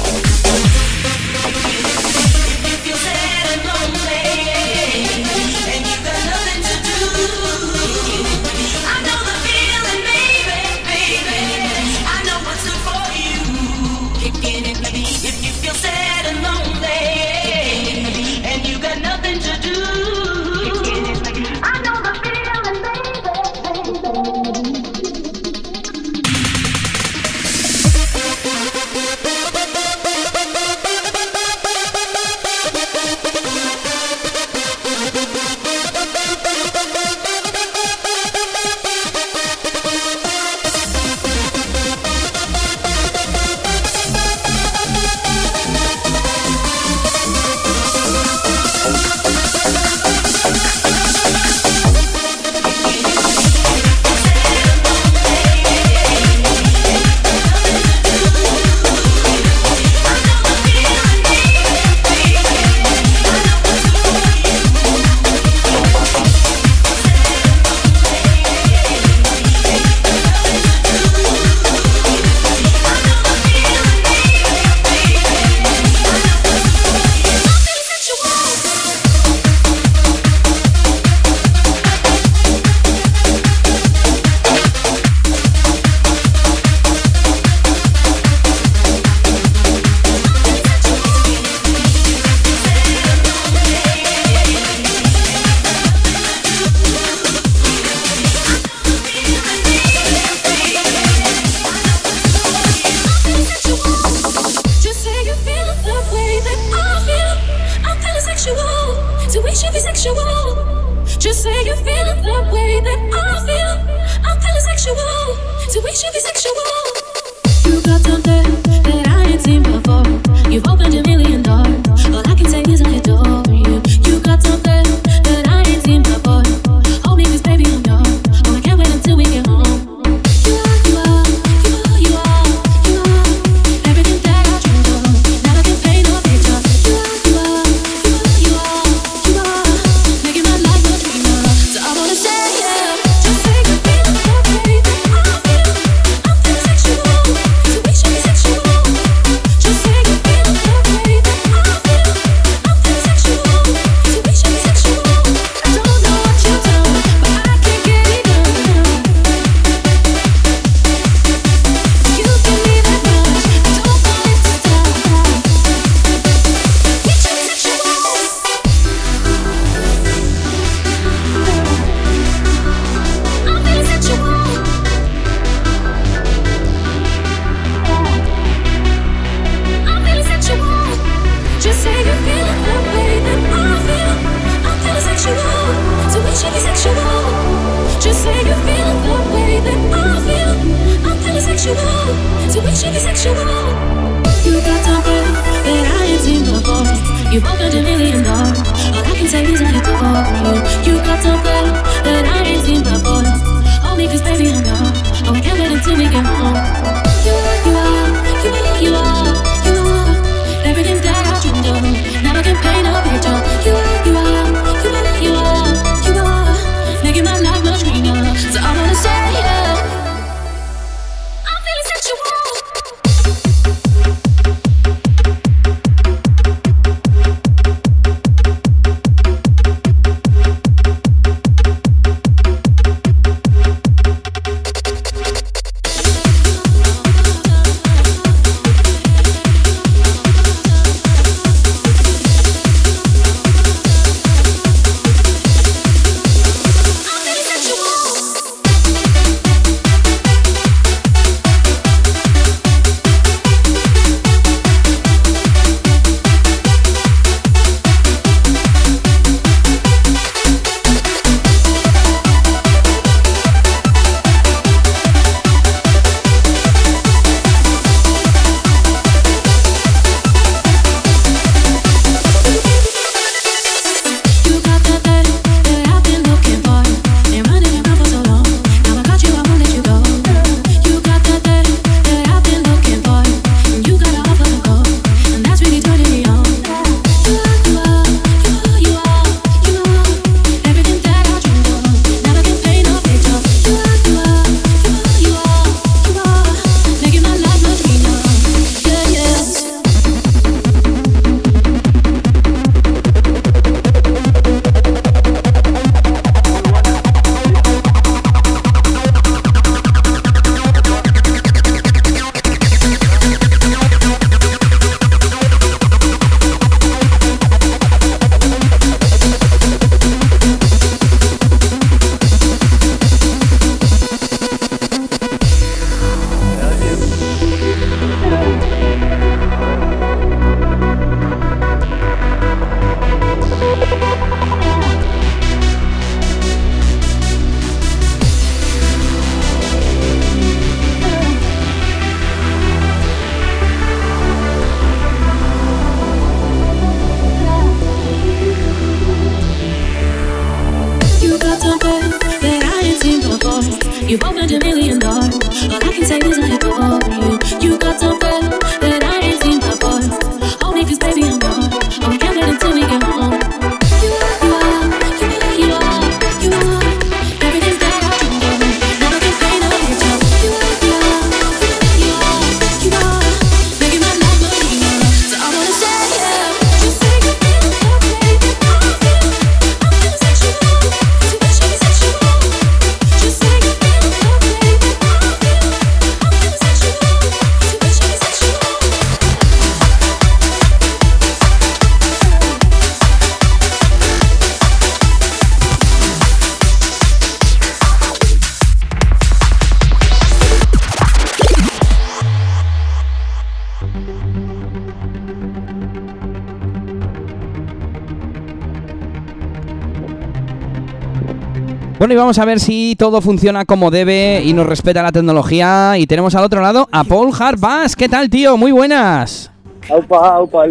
Speaker 2: Bueno, y vamos a ver si todo funciona como debe y nos respeta la tecnología. Y tenemos al otro lado a Paul Harbas. ¿Qué tal, tío? Muy buenas.
Speaker 10: Aupa, aupa.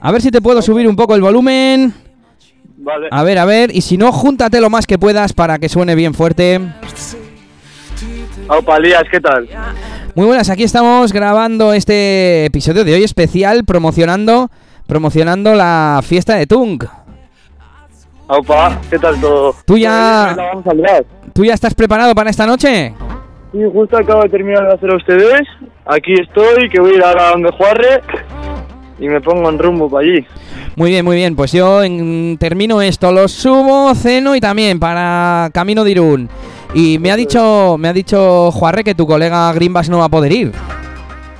Speaker 2: A ver si te puedo subir un poco el volumen.
Speaker 10: Vale.
Speaker 2: A ver, a ver. Y si no, júntate lo más que puedas para que suene bien fuerte.
Speaker 10: Aupa, Elías, ¿qué tal?
Speaker 2: Muy buenas, aquí estamos grabando este episodio de hoy especial promocionando promocionando la fiesta de Tung.
Speaker 10: Aupa, ¿qué tal todo?
Speaker 2: ¿Tú ya-
Speaker 10: la vamos a liar.
Speaker 2: ¿Tú ya estás preparado para esta noche?
Speaker 10: Sí, justo acabo de terminar de hacer a ustedes. Aquí estoy, que voy a ir ahora donde Juarre y me pongo en rumbo para allí.
Speaker 2: Muy bien, muy bien. Pues yo en- termino esto, lo subo, ceno y también para Camino de Irún. Y me ha dicho, me ha dicho Juarre que tu colega Grimbas no va a poder ir.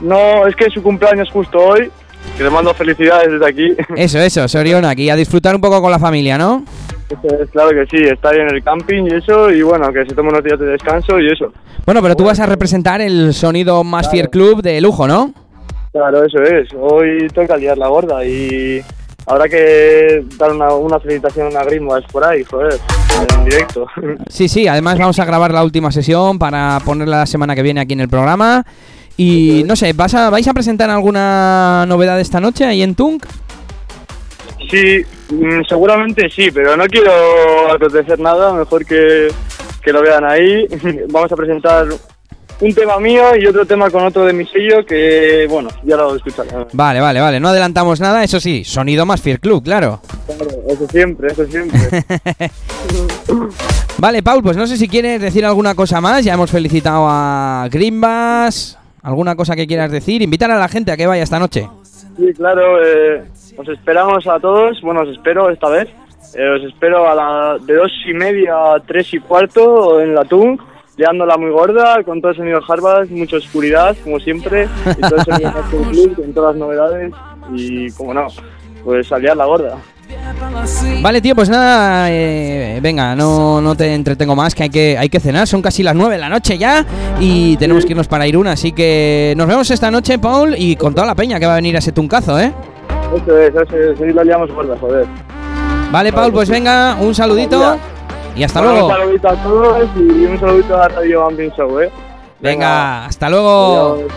Speaker 10: No, es que es su cumpleaños justo hoy, que le mando felicidades desde aquí.
Speaker 2: Eso, eso, Sorion, aquí a disfrutar un poco con la familia, ¿no?
Speaker 10: Eso es, claro que sí, está ahí en el camping y eso, y bueno, que se tome unos días de descanso y eso.
Speaker 2: Bueno, pero tú vas a representar el sonido más Fier Club de lujo, ¿no?
Speaker 10: Claro, eso es. Hoy toca liar la gorda y habrá que dar una, una felicitación a Grimbas por ahí, joder, en directo.
Speaker 2: Sí, sí, además vamos a grabar la última sesión para ponerla la semana que viene aquí en el programa. Y no sé, ¿vas a, ¿vais a presentar alguna novedad esta noche ahí en Tunk?
Speaker 10: Sí, mm, seguramente sí, pero no quiero acontecer nada, mejor que, que lo vean ahí. Vamos a presentar un tema mío y otro tema con otro de mi sello que, bueno, ya lo escucharán.
Speaker 2: Vale, vale, vale, no adelantamos nada, eso sí, sonido más Fier Club, claro.
Speaker 10: Claro, eso siempre, eso siempre.
Speaker 2: Vale, Paul, pues no sé si quieres decir alguna cosa más, ya hemos felicitado a Grimbas, alguna cosa que quieras decir, invitar a la gente a que vaya esta noche.
Speaker 10: Sí, claro, eh, os esperamos a todos, bueno, os espero esta vez. Eh, os espero a la de dos y media a tres y cuarto en la TUNC, liándola muy gorda, con todo el sonido Harvard, mucha oscuridad, como siempre, y todo el sonido con todas las novedades, y como no, pues a la gorda.
Speaker 2: Vale, tío, pues nada, eh, venga, no, no te entretengo más, que hay, que hay que cenar, son casi las 9 de la noche ya y tenemos que irnos para Irún, así que nos vemos esta noche, Paul, y con toda la peña que va a venir a ese tuncazo, ¿eh?
Speaker 10: Eso es, eso es, hoy la liamos gorda, joder.
Speaker 2: Vale, Paul, pues venga, un saludito y hasta
Speaker 10: Bueno,
Speaker 2: luego.
Speaker 10: Un saludito a todos y un saludito a Radio Bumping Show, eh.
Speaker 2: Venga, hasta luego.
Speaker 10: Adiós.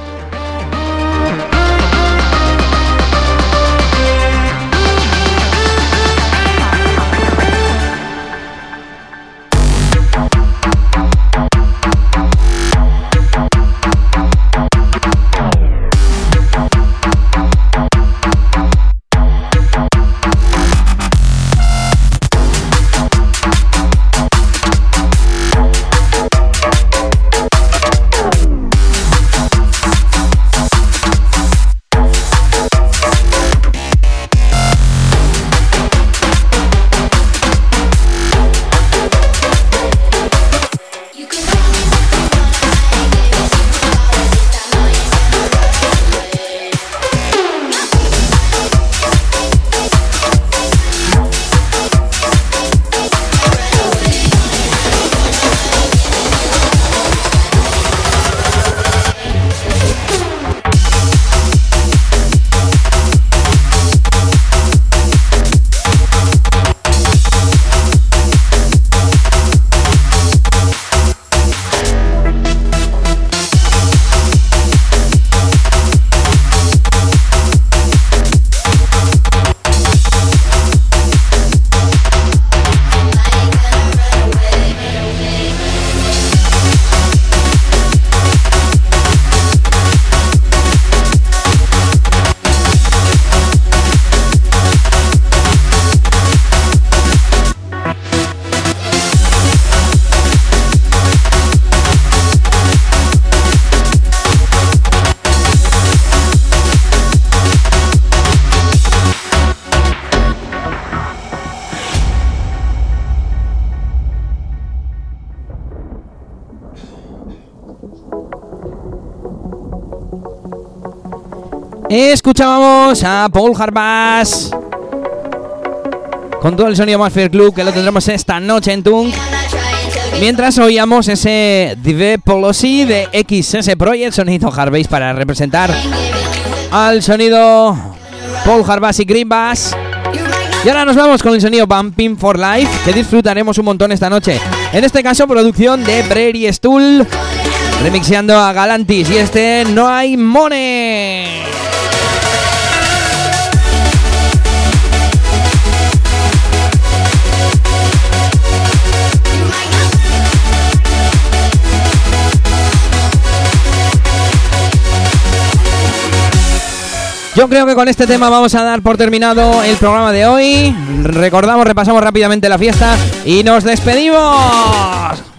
Speaker 2: Escuchábamos a Paul Harbas con todo el sonido más Club que lo tendremos esta noche en Tunk. Mientras oíamos ese Dive Policy de XS Project, sonido Harvey para representar al sonido Paul Harbas y Green Bass. Y ahora nos vamos con el sonido Bumping for Life, que disfrutaremos un montón esta noche. En este caso, producción de Prairie Stool, remixeando a Galantis. Y este No hay Money. Yo creo que con este tema vamos a dar por terminado el programa de hoy. Recordamos, repasamos rápidamente la fiesta y nos despedimos.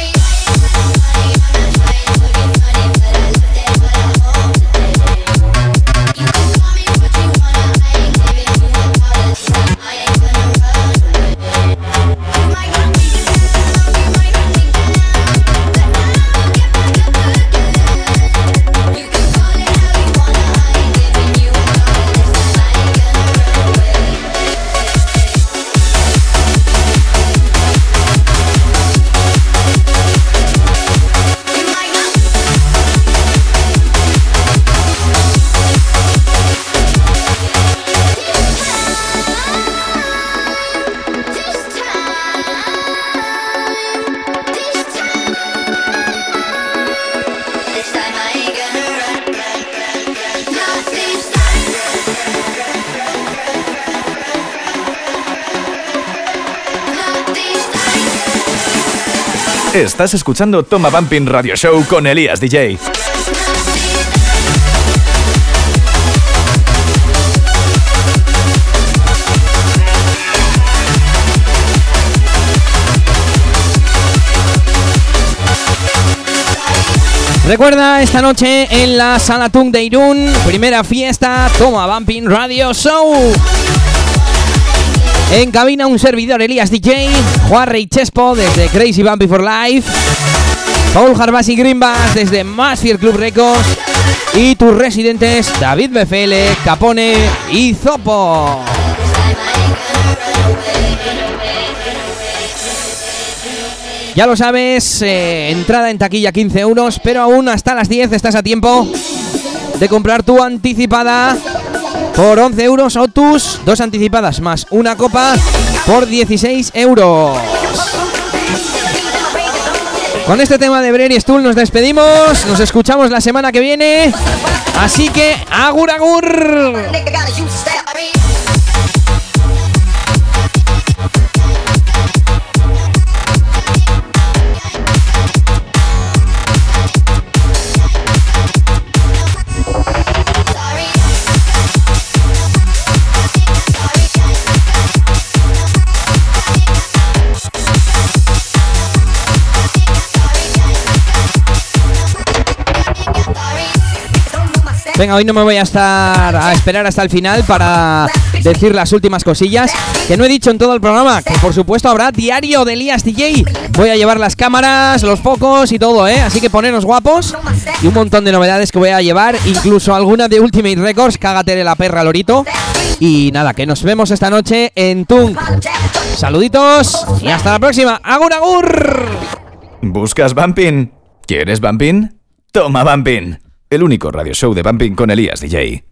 Speaker 1: Estás escuchando Toma Bumping Radio Show con Elías DJ.
Speaker 2: Recuerda esta noche en la Sala Tung de Irún, primera fiesta Toma Bumping Radio Show. En cabina un servidor Elías DJ, Juan Rey Chespo desde Crazy Bumpy for Life, Paul Harbasi Greenbass desde Masfield Club Records y tus residentes David Befele, Capone y Zopo. Ya lo sabes, eh, entrada en taquilla 15 euros, pero aún hasta las 10 estás a tiempo de comprar tu anticipada por 11 euros o tus dos anticipadas más una copa por 16 euros. Con este tema de Brady Stool nos despedimos, nos escuchamos la semana que viene, así que agur agur. Venga, hoy no me voy a estar a esperar hasta el final para decir las últimas cosillas que no he dicho en todo el programa. Que por supuesto habrá diario de Elías DJ. Voy a llevar las cámaras, los focos y todo, ¿eh? Así que poneros guapos y un montón de novedades que voy a llevar, incluso alguna de Ultimate Records. Cágate la perra, Lorito. Y nada, que nos vemos esta noche en Tung. Saluditos y hasta la próxima. ¡Agur, agur!
Speaker 1: ¿Buscas Bumping? ¿Quieres Bumping? Toma Bumping. El único radio show de Bumping con Elías DJ.